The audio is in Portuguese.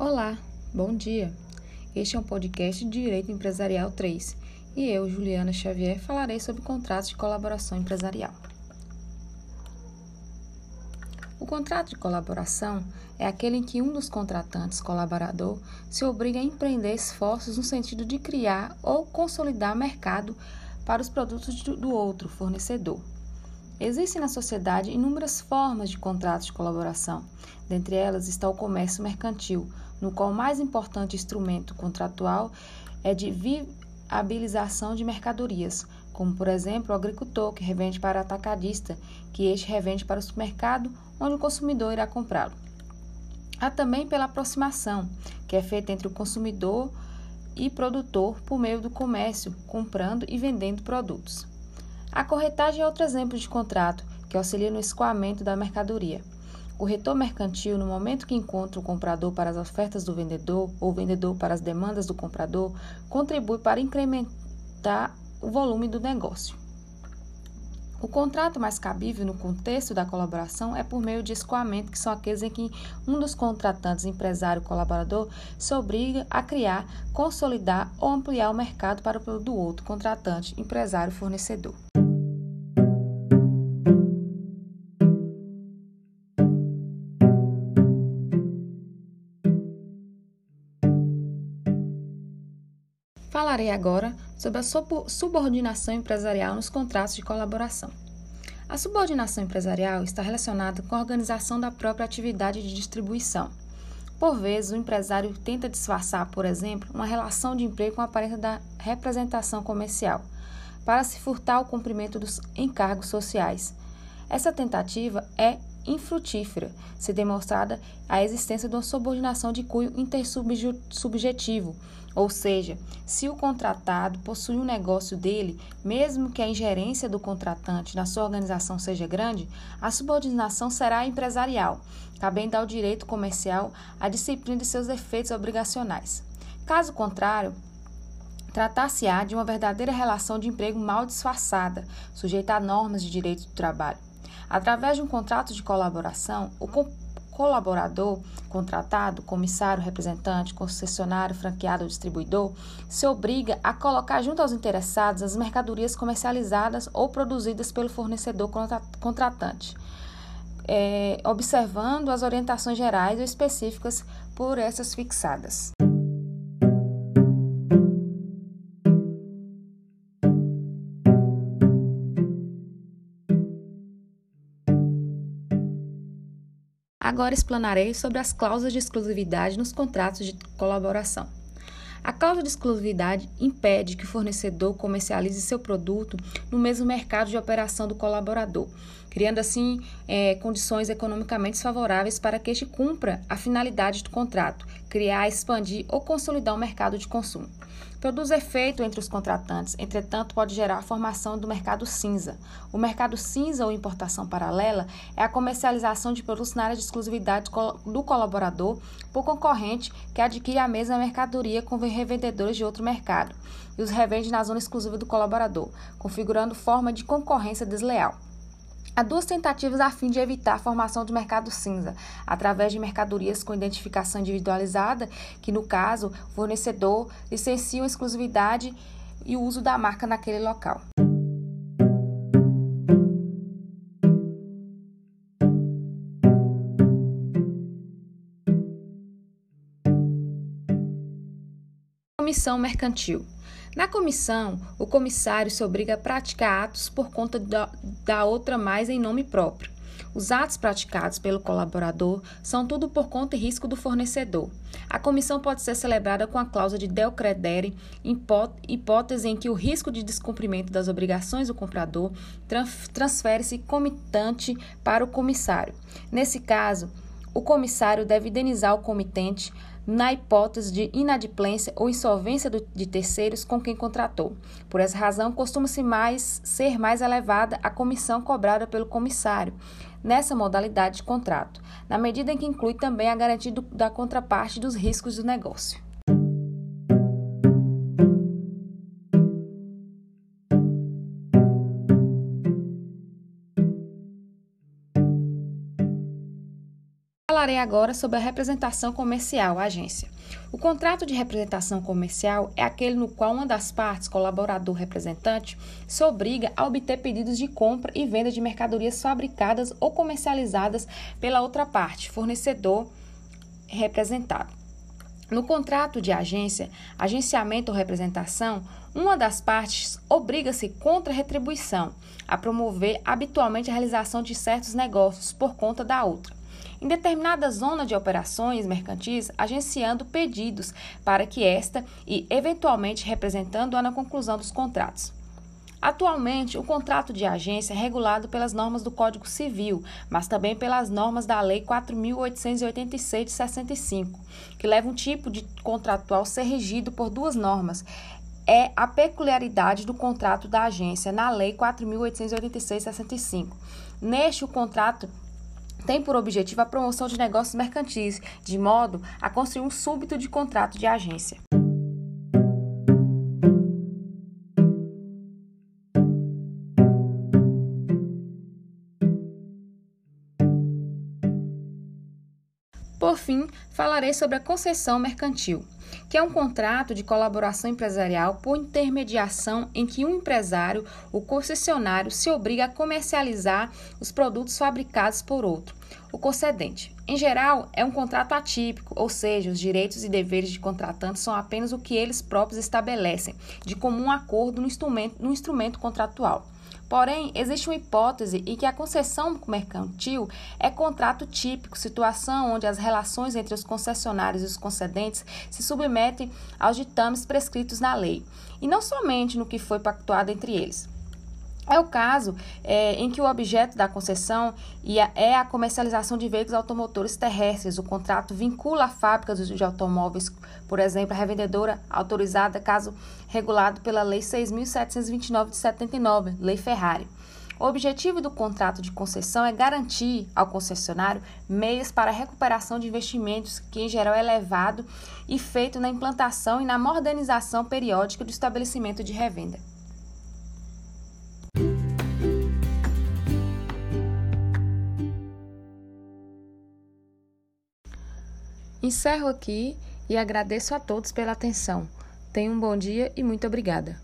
Olá, bom dia. Este é um podcast de Direito Empresarial 3 e eu, Juliana Xavier, falarei sobre contratos de colaboração empresarial. O contrato de colaboração é aquele em que um dos contratantes, colaborador, se obriga a empreender esforços no sentido de criar ou consolidar mercado para os produtos do outro, fornecedor. Existem na sociedade inúmeras formas de contratos de colaboração. Dentre elas está o comércio mercantil, no qual o mais importante instrumento contratual é de viabilização de mercadorias, como por exemplo o agricultor que revende para atacadista, que este revende para o supermercado, onde o consumidor irá comprá-lo. Há também pela aproximação, que é feita entre o consumidor e produtor por meio do comércio, comprando e vendendo produtos. A corretagem é outro exemplo de contrato que auxilia no escoamento da mercadoria. O retor mercantil, no momento que encontra o comprador para as ofertas do vendedor ou o vendedor para as demandas do comprador, contribui para incrementar o volume do negócio. O contrato mais cabível no contexto da colaboração é por meio de escoamento, que são aqueles em que um dos contratantes, empresário colaborador, se obriga a criar, consolidar ou ampliar o mercado para o do outro, contratante, empresário, fornecedor. Falarei agora sobre a subordinação empresarial nos contratos de colaboração. A subordinação empresarial está relacionada com a organização da própria atividade de distribuição. Por vezes, o empresário tenta disfarçar, por exemplo, uma relação de emprego com a aparência da representação comercial, para se furtar o cumprimento dos encargos sociais. Essa tentativa é infrutífera, se demonstrada a existência de uma subordinação de cunho intersubjetivo, ou seja, se o contratado possui um negócio dele, mesmo que a ingerência do contratante na sua organização seja grande, a subordinação será empresarial, cabendo ao direito comercial a disciplina de seus efeitos obrigacionais. Caso contrário, tratar-se-á de uma verdadeira relação de emprego mal disfarçada, sujeita a normas de direito do trabalho. Através de um contrato de colaboração, o colaborador, contratado, comissário, representante, concessionário, franqueado ou distribuidor, se obriga a colocar junto aos interessados as mercadorias comercializadas ou produzidas pelo fornecedor contratante, é, observando as orientações gerais ou específicas por essas fixadas. Agora explanarei sobre as cláusulas de exclusividade nos contratos de colaboração. A cláusula de exclusividade impede que o fornecedor comercialize seu produto no mesmo mercado de operação do colaborador, criando assim é, condições economicamente favoráveis para que este cumpra a finalidade do contrato, criar, expandir ou consolidar o mercado de consumo. Produz efeito entre os contratantes, entretanto, pode gerar a formação do mercado cinza. O mercado cinza ou importação paralela é a comercialização de produtos na área de exclusividade do colaborador por concorrente que adquire a mesma mercadoria com revendedores de outro mercado e os revende na zona exclusiva do colaborador, configurando forma de concorrência desleal. Há duas tentativas a fim de evitar a formação de mercado cinza, através de mercadorias com identificação individualizada, que no caso, o fornecedor licencia a exclusividade e o uso da marca naquele local. Comissão mercantil. Na comissão, o comissário se obriga a praticar atos por conta da, da outra mais em nome próprio. Os atos praticados pelo colaborador são tudo por conta e risco do fornecedor. A comissão pode ser celebrada com a cláusula de del credere, hipótese em que o risco de descumprimento das obrigações do comprador transfere-se comitante para o comissário. Nesse caso, o comissário deve indenizar o comitente na hipótese de inadimplência ou insolvência de terceiros com quem contratou. Por essa razão, costuma-se mais ser mais elevada a comissão cobrada pelo comissário nessa modalidade de contrato, na medida em que inclui também a garantia do, da contraparte dos riscos do negócio. Falarei agora sobre a representação comercial, agência. O contrato de representação comercial é aquele no qual uma das partes, colaborador representante, se obriga a obter pedidos de compra e venda de mercadorias fabricadas ou comercializadas pela outra parte, fornecedor representado. No contrato de agência, agenciamento ou representação, uma das partes obriga-se contra retribuição a promover habitualmente a realização de certos negócios por conta da outra. Em determinada zona de operações mercantis, agenciando pedidos para que esta e eventualmente representando-a na conclusão dos contratos. Atualmente, o contrato de agência é regulado pelas normas do Código Civil, mas também pelas normas da Lei 4.886 de 65, que leva um tipo de contratual ser regido por duas normas. É a peculiaridade do contrato da agência na Lei 4.886 de 65. Neste, o contrato tem por objetivo a promoção de negócios mercantis, de modo a construir um súbito de contrato de agência. Por fim, falarei sobre a concessão mercantil, que é um contrato de colaboração empresarial por intermediação em que um empresário, o concessionário, se obriga a comercializar os produtos fabricados por outro, o concedente. Em geral, é um contrato atípico, ou seja, os direitos e deveres de contratantes são apenas o que eles próprios estabelecem, de comum acordo no instrumento, no instrumento contratual. Porém, existe uma hipótese em que a concessão mercantil é contrato típico, situação onde as relações entre os concessionários e os concedentes se submetem aos ditames prescritos na lei, e não somente no que foi pactuado entre eles. É o caso é, em que o objeto da concessão é a comercialização de veículos automotores terrestres. O contrato vincula a fábrica de automóveis, por exemplo, a revendedora autorizada, caso regulado pela Lei 6.729 de 79, Lei Ferrari. O objetivo do contrato de concessão é garantir ao concessionário meios para a recuperação de investimentos, que em geral é elevado e feito na implantação e na modernização periódica do estabelecimento de revenda. Encerro aqui e agradeço a todos pela atenção. Tenham um bom dia e muito obrigada.